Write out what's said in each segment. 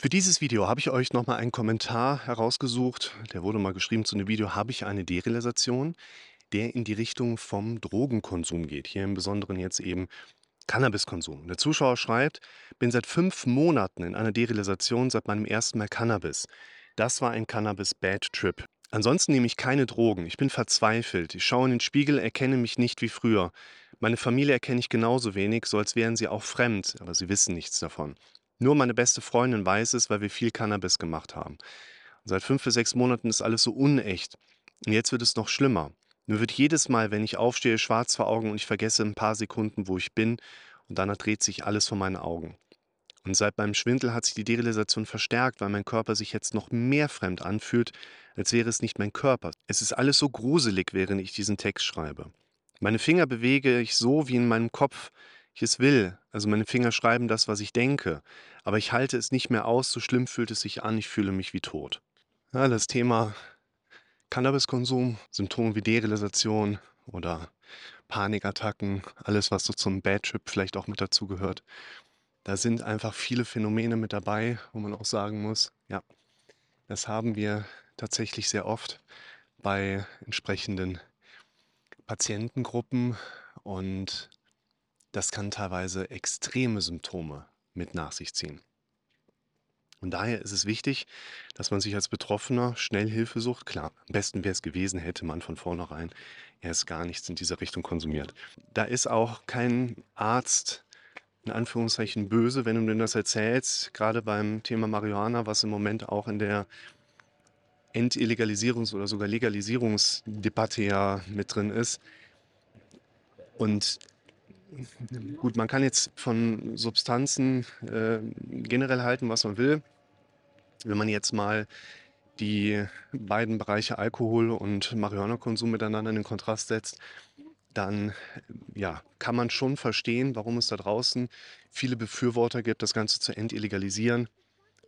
Für dieses Video habe ich euch nochmal einen Kommentar herausgesucht. Der wurde mal geschrieben zu einem Video, habe ich eine Derealisation, der in die Richtung vom Drogenkonsum geht. Hier im Besonderen jetzt eben Cannabiskonsum. Der Zuschauer schreibt, bin seit fünf Monaten in einer Derealisation seit meinem ersten Mal Cannabis. Das war ein Cannabis-Bad-Trip. Ansonsten nehme ich keine Drogen. Ich bin verzweifelt. Ich schaue in den Spiegel, erkenne mich nicht wie früher. Meine Familie erkenne ich genauso wenig, so als wären sie auch fremd, aber sie wissen nichts davon. Nur meine beste Freundin weiß es, weil wir viel Cannabis gemacht haben. Und seit fünf bis sechs Monaten ist alles so unecht. Und jetzt wird es noch schlimmer. Mir wird jedes Mal, wenn ich aufstehe, schwarz vor Augen und ich vergesse ein paar Sekunden, wo ich bin. Und danach dreht sich alles vor meinen Augen. Und seit meinem Schwindel hat sich die Derealisation verstärkt, weil mein Körper sich jetzt noch mehr fremd anfühlt, als wäre es nicht mein Körper. Es ist alles so gruselig, während ich diesen Text schreibe. Meine Finger bewege ich so wie in meinem Kopf, ich es will. Also meine Finger schreiben das, was ich denke. Aber ich halte es nicht mehr aus, so schlimm fühlt es sich an, ich fühle mich wie tot. Ja, das Thema Cannabiskonsum, Symptome wie Derealisation oder Panikattacken, alles, was so zum Bad Trip vielleicht auch mit dazugehört. Da sind einfach viele Phänomene mit dabei, wo man auch sagen muss, ja, das haben wir tatsächlich sehr oft bei entsprechenden Patientengruppen und das kann teilweise extreme Symptome mit nach sich ziehen. Und daher ist es wichtig, dass man sich als Betroffener schnell Hilfe sucht. Klar, am besten wäre es gewesen, hätte man von vornherein erst gar nichts in dieser Richtung konsumiert. Da ist auch kein Arzt in Anführungszeichen böse, wenn du denn das erzählst, gerade beim Thema Marihuana, was im Moment auch in der Entillegalisierungs- oder sogar Legalisierungsdebatte ja mit drin ist. Und Gut, man kann jetzt von Substanzen äh, generell halten, was man will. Wenn man jetzt mal die beiden Bereiche Alkohol und Marihuana-Konsum miteinander in den Kontrast setzt, dann ja, kann man schon verstehen, warum es da draußen viele Befürworter gibt, das Ganze zu entillegalisieren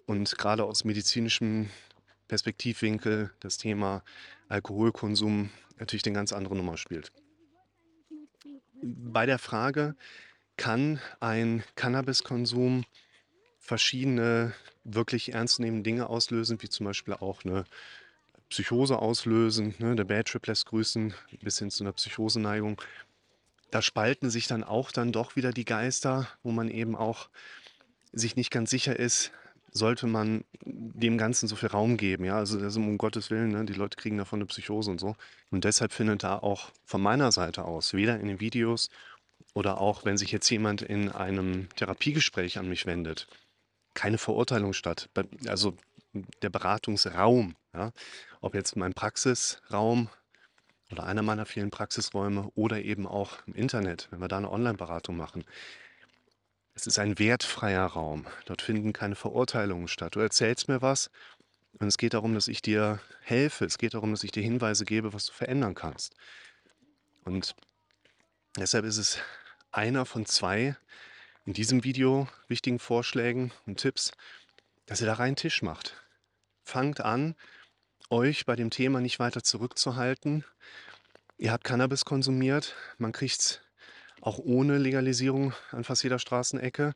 und gerade aus medizinischem Perspektivwinkel das Thema Alkoholkonsum natürlich eine ganz andere Nummer spielt bei der Frage, kann ein Cannabiskonsum verschiedene wirklich ernstnehmende Dinge auslösen, wie zum Beispiel auch eine Psychose auslösen, ne, der Bad Trip lässt grüßen, bis hin zu einer Psychoseneigung. Da spalten sich dann auch dann doch wieder die Geister, wo man eben auch sich nicht ganz sicher ist, sollte man dem Ganzen so viel Raum geben. Ja, also, also um Gottes Willen, ne, die Leute kriegen davon eine Psychose und so. Und deshalb findet da auch von meiner Seite aus, weder in den Videos oder auch, wenn sich jetzt jemand in einem Therapiegespräch an mich wendet, keine Verurteilung statt. Also der Beratungsraum, ja, ob jetzt mein Praxisraum oder einer meiner vielen Praxisräume oder eben auch im Internet, wenn wir da eine Online-Beratung machen, es ist ein wertfreier Raum. Dort finden keine Verurteilungen statt. Du erzählst mir was und es geht darum, dass ich dir helfe. Es geht darum, dass ich dir Hinweise gebe, was du verändern kannst. Und deshalb ist es einer von zwei in diesem Video wichtigen Vorschlägen und Tipps, dass ihr da rein Tisch macht. Fangt an, euch bei dem Thema nicht weiter zurückzuhalten. Ihr habt Cannabis konsumiert, man kriegt es auch ohne Legalisierung an fast jeder Straßenecke,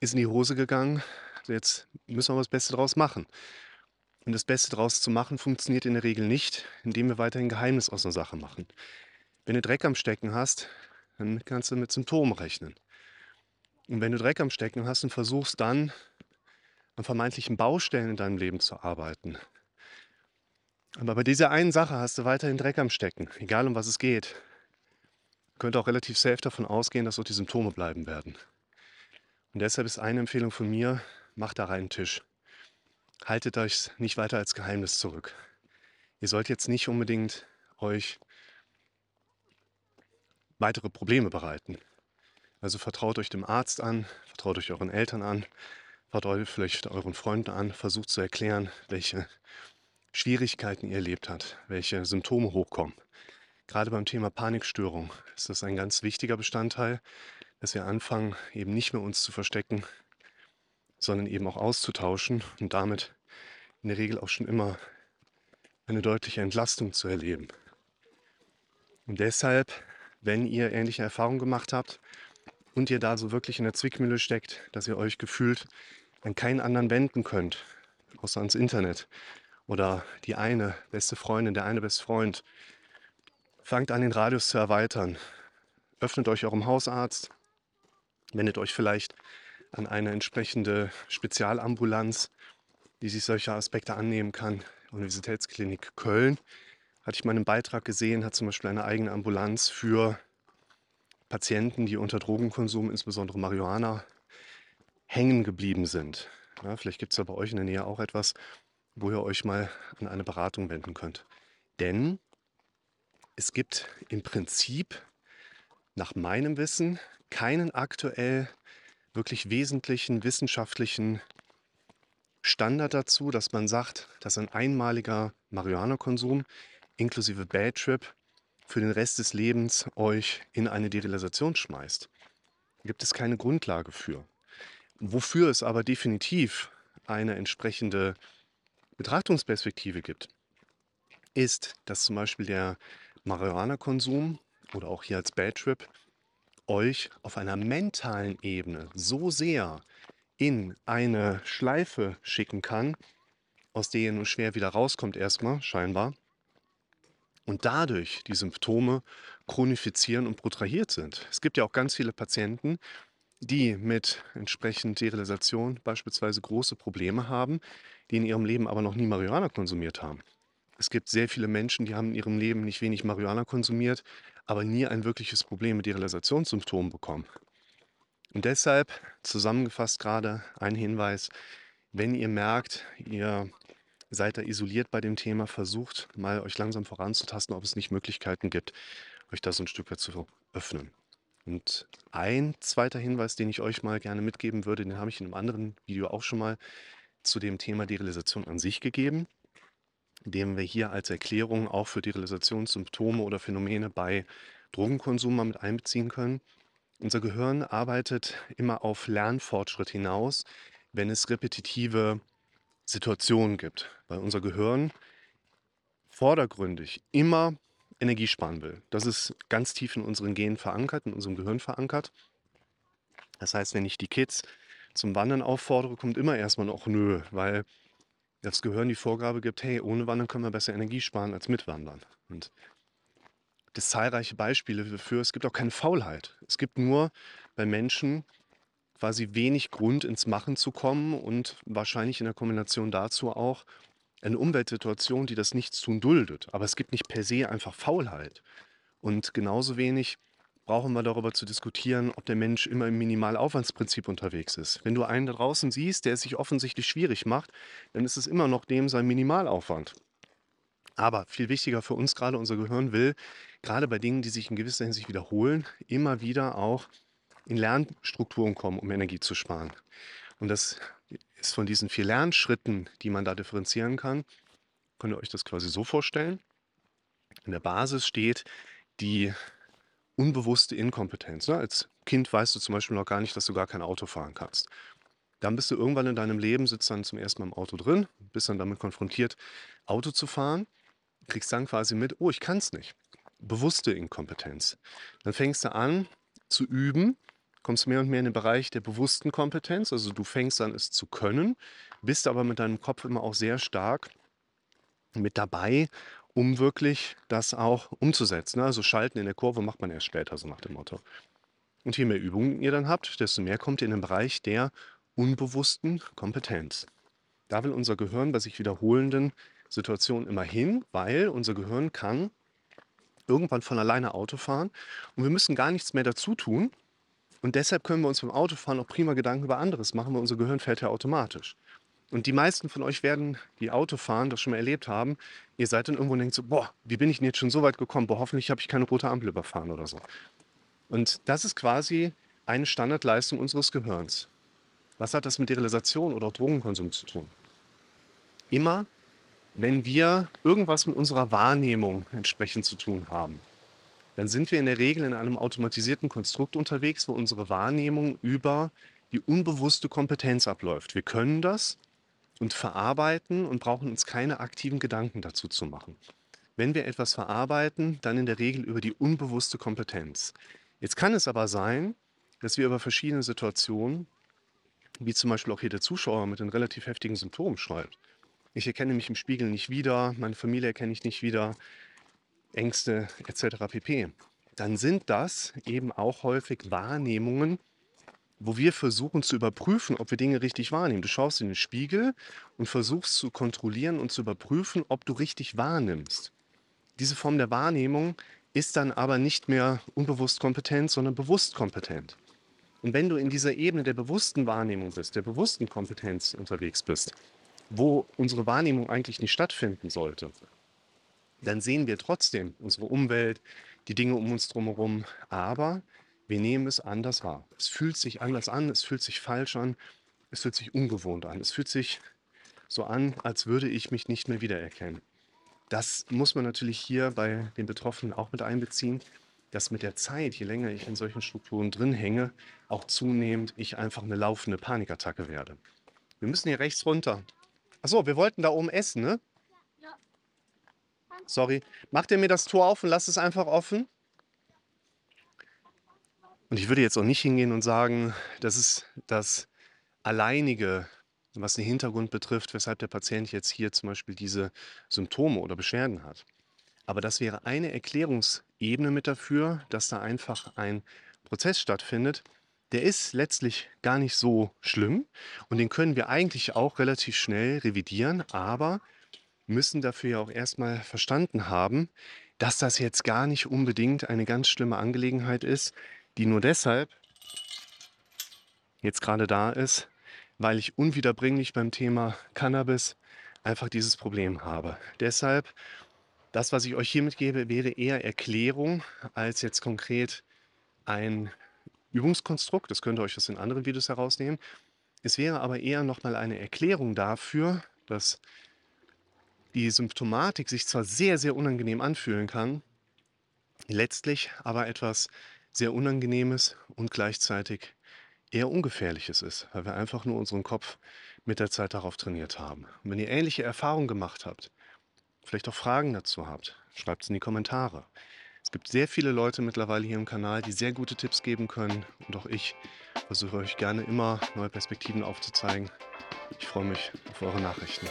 ist in die Hose gegangen. Jetzt müssen wir das Beste draus machen. Und das Beste draus zu machen, funktioniert in der Regel nicht, indem wir weiterhin Geheimnis aus einer Sache machen. Wenn du Dreck am Stecken hast, dann kannst du mit Symptomen rechnen. Und wenn du Dreck am Stecken hast und versuchst dann an vermeintlichen Baustellen in deinem Leben zu arbeiten, aber bei dieser einen Sache hast du weiterhin Dreck am Stecken, egal um was es geht, könnte auch relativ safe davon ausgehen, dass dort die Symptome bleiben werden. Und deshalb ist eine Empfehlung von mir, macht da rein einen Tisch. Haltet euch nicht weiter als Geheimnis zurück. Ihr sollt jetzt nicht unbedingt euch weitere Probleme bereiten. Also vertraut euch dem Arzt an, vertraut euch euren Eltern an, vertraut euch vielleicht euren Freunden an, versucht zu erklären, welche Schwierigkeiten ihr erlebt habt, welche Symptome hochkommen. Gerade beim Thema Panikstörung ist das ein ganz wichtiger Bestandteil, dass wir anfangen, eben nicht mehr uns zu verstecken, sondern eben auch auszutauschen und damit in der Regel auch schon immer eine deutliche Entlastung zu erleben. Und deshalb, wenn ihr ähnliche Erfahrungen gemacht habt und ihr da so wirklich in der Zwickmühle steckt, dass ihr euch gefühlt an keinen anderen wenden könnt, außer ans Internet oder die eine beste Freundin, der eine beste Freund, fangt an, den Radius zu erweitern. Öffnet euch eurem Hausarzt, wendet euch vielleicht an eine entsprechende Spezialambulanz, die sich solcher Aspekte annehmen kann. Universitätsklinik Köln, hatte ich mal einen Beitrag gesehen, hat zum Beispiel eine eigene Ambulanz für Patienten, die unter Drogenkonsum, insbesondere Marihuana, hängen geblieben sind. Ja, vielleicht gibt es ja bei euch in der Nähe auch etwas, wo ihr euch mal an eine Beratung wenden könnt. Denn es gibt im Prinzip nach meinem Wissen keinen aktuell wirklich wesentlichen wissenschaftlichen Standard dazu, dass man sagt, dass ein einmaliger Marihuana-Konsum inklusive Bad Trip für den Rest des Lebens euch in eine Derealisation schmeißt. Da gibt es keine Grundlage für. Wofür es aber definitiv eine entsprechende Betrachtungsperspektive gibt, ist, dass zum Beispiel der Marihuana-Konsum oder auch hier als Bad Trip euch auf einer mentalen Ebene so sehr in eine Schleife schicken kann, aus der ihr nur schwer wieder rauskommt erstmal, scheinbar, und dadurch die Symptome chronifizieren und protrahiert sind. Es gibt ja auch ganz viele Patienten, die mit entsprechend Derealisation beispielsweise große Probleme haben, die in ihrem Leben aber noch nie Marihuana konsumiert haben. Es gibt sehr viele Menschen, die haben in ihrem Leben nicht wenig Marihuana konsumiert, aber nie ein wirkliches Problem mit Derealisationssymptomen bekommen. Und deshalb zusammengefasst gerade ein Hinweis, wenn ihr merkt, ihr seid da isoliert bei dem Thema, versucht mal euch langsam voranzutasten, ob es nicht Möglichkeiten gibt, euch da so ein Stück weit zu öffnen. Und ein zweiter Hinweis, den ich euch mal gerne mitgeben würde, den habe ich in einem anderen Video auch schon mal zu dem Thema Derealisation an sich gegeben, den wir hier als Erklärung auch für Derealisationssymptome oder Phänomene bei Drogenkonsum mal mit einbeziehen können. Unser Gehirn arbeitet immer auf Lernfortschritt hinaus, wenn es repetitive Situationen gibt, weil unser Gehirn vordergründig immer Energie sparen will. Das ist ganz tief in unseren Genen verankert, in unserem Gehirn verankert. Das heißt, wenn ich die Kids zum Wandern auffordere, kommt immer erstmal noch Nö, weil das Gehirn die Vorgabe gibt, hey, ohne Wandern können wir besser Energie sparen als mit Wandern. Und das zahlreiche Beispiele dafür, es gibt auch keine Faulheit. Es gibt nur bei Menschen quasi wenig Grund ins Machen zu kommen und wahrscheinlich in der Kombination dazu auch eine Umweltsituation, die das Nichtstun duldet. Aber es gibt nicht per se einfach Faulheit. Und genauso wenig brauchen wir darüber zu diskutieren, ob der Mensch immer im Minimalaufwandsprinzip unterwegs ist. Wenn du einen da draußen siehst, der es sich offensichtlich schwierig macht, dann ist es immer noch dem sein Minimalaufwand. Aber viel wichtiger für uns gerade, unser Gehirn will, gerade bei Dingen, die sich in gewisser Hinsicht wiederholen, immer wieder auch in Lernstrukturen kommen, um Energie zu sparen. Und das ist von diesen vier Lernschritten, die man da differenzieren kann, könnt ihr euch das quasi so vorstellen. In der Basis steht die unbewusste Inkompetenz. Ne? Als Kind weißt du zum Beispiel noch gar nicht, dass du gar kein Auto fahren kannst. Dann bist du irgendwann in deinem Leben, sitzt dann zum ersten Mal im Auto drin, bist dann damit konfrontiert, Auto zu fahren, kriegst dann quasi mit, oh, ich kann es nicht. Bewusste Inkompetenz. Dann fängst du an zu üben, kommst mehr und mehr in den Bereich der bewussten Kompetenz. Also du fängst an, es zu können, bist aber mit deinem Kopf immer auch sehr stark mit dabei, um wirklich das auch umzusetzen. Also schalten in der Kurve macht man erst später, so nach dem Motto. Und je mehr Übungen ihr dann habt, desto mehr kommt ihr in den Bereich der unbewussten Kompetenz. Da will unser Gehirn bei sich wiederholenden Situationen immer hin, weil unser Gehirn kann irgendwann von alleine Auto fahren und wir müssen gar nichts mehr dazu tun, und deshalb können wir uns beim Autofahren auch prima Gedanken über anderes machen, weil unser Gehirn fährt ja automatisch. Und die meisten von euch werden, die Auto fahren, das schon mal erlebt haben. Ihr seid dann irgendwo und denkt so, boah, wie bin ich denn jetzt schon so weit gekommen? Boah, hoffentlich habe ich keine rote Ampel überfahren oder so. Und das ist quasi eine Standardleistung unseres Gehirns. Was hat das mit Realisation oder Drogenkonsum zu tun? Immer, wenn wir irgendwas mit unserer Wahrnehmung entsprechend zu tun haben, dann sind wir in der Regel in einem automatisierten Konstrukt unterwegs, wo unsere Wahrnehmung über die unbewusste Kompetenz abläuft. Wir können das und verarbeiten und brauchen uns keine aktiven Gedanken dazu zu machen. Wenn wir etwas verarbeiten, dann in der Regel über die unbewusste Kompetenz. Jetzt kann es aber sein, dass wir über verschiedene Situationen wie zum Beispiel auch hier der Zuschauer mit den relativ heftigen Symptomen schreibt. Ich erkenne mich im Spiegel nicht wieder, meine Familie erkenne ich nicht wieder, Ängste etc. pp. Dann sind das eben auch häufig Wahrnehmungen, wo wir versuchen zu überprüfen, ob wir Dinge richtig wahrnehmen. Du schaust in den Spiegel und versuchst zu kontrollieren und zu überprüfen, ob du richtig wahrnimmst. Diese Form der Wahrnehmung ist dann aber nicht mehr unbewusst kompetent, sondern bewusst kompetent. Und wenn du in dieser Ebene der bewussten Wahrnehmung bist, der bewussten Kompetenz unterwegs bist, wo unsere Wahrnehmung eigentlich nicht stattfinden sollte, dann sehen wir trotzdem unsere Umwelt, die Dinge um uns drumherum, aber wir nehmen es anders wahr. Es fühlt sich anders an, es fühlt sich falsch an, es fühlt sich ungewohnt an, es fühlt sich so an, als würde ich mich nicht mehr wiedererkennen. Das muss man natürlich hier bei den Betroffenen auch mit einbeziehen, dass mit der Zeit, je länger ich in solchen Strukturen drin hänge, auch zunehmend ich einfach eine laufende Panikattacke werde. Wir müssen hier rechts runter. Achso, wir wollten da oben essen, ne? Ja. Sorry. Macht ihr mir das Tor auf und lasst es einfach offen? Und ich würde jetzt auch nicht hingehen und sagen, das ist das alleinige, was den Hintergrund betrifft, weshalb der Patient jetzt hier zum Beispiel diese Symptome oder Beschwerden hat. Aber das wäre eine Erklärungsebene mit dafür, dass da einfach ein Prozess stattfindet. Der ist letztlich gar nicht so schlimm und den können wir eigentlich auch relativ schnell revidieren, aber müssen dafür ja auch erstmal verstanden haben, dass das jetzt gar nicht unbedingt eine ganz schlimme Angelegenheit ist, die nur deshalb jetzt gerade da ist, weil ich unwiederbringlich beim Thema Cannabis einfach dieses Problem habe. Deshalb, das, was ich euch hier mitgebe, wäre eher Erklärung als jetzt konkret ein Übungskonstrukt. Das könnt ihr euch aus den anderen Videos herausnehmen. Es wäre aber eher nochmal eine Erklärung dafür, dass die Symptomatik sich zwar sehr, sehr unangenehm anfühlen kann, letztlich aber etwas sehr Unangenehmes und gleichzeitig eher Ungefährliches ist, weil wir einfach nur unseren Kopf mit der Zeit darauf trainiert haben. Und wenn ihr ähnliche Erfahrungen gemacht habt, vielleicht auch Fragen dazu habt, schreibt es in die Kommentare. Es gibt sehr viele Leute mittlerweile hier im Kanal, die sehr gute Tipps geben können und auch ich versuche euch gerne immer neue Perspektiven aufzuzeigen. Ich freue mich auf eure Nachrichten.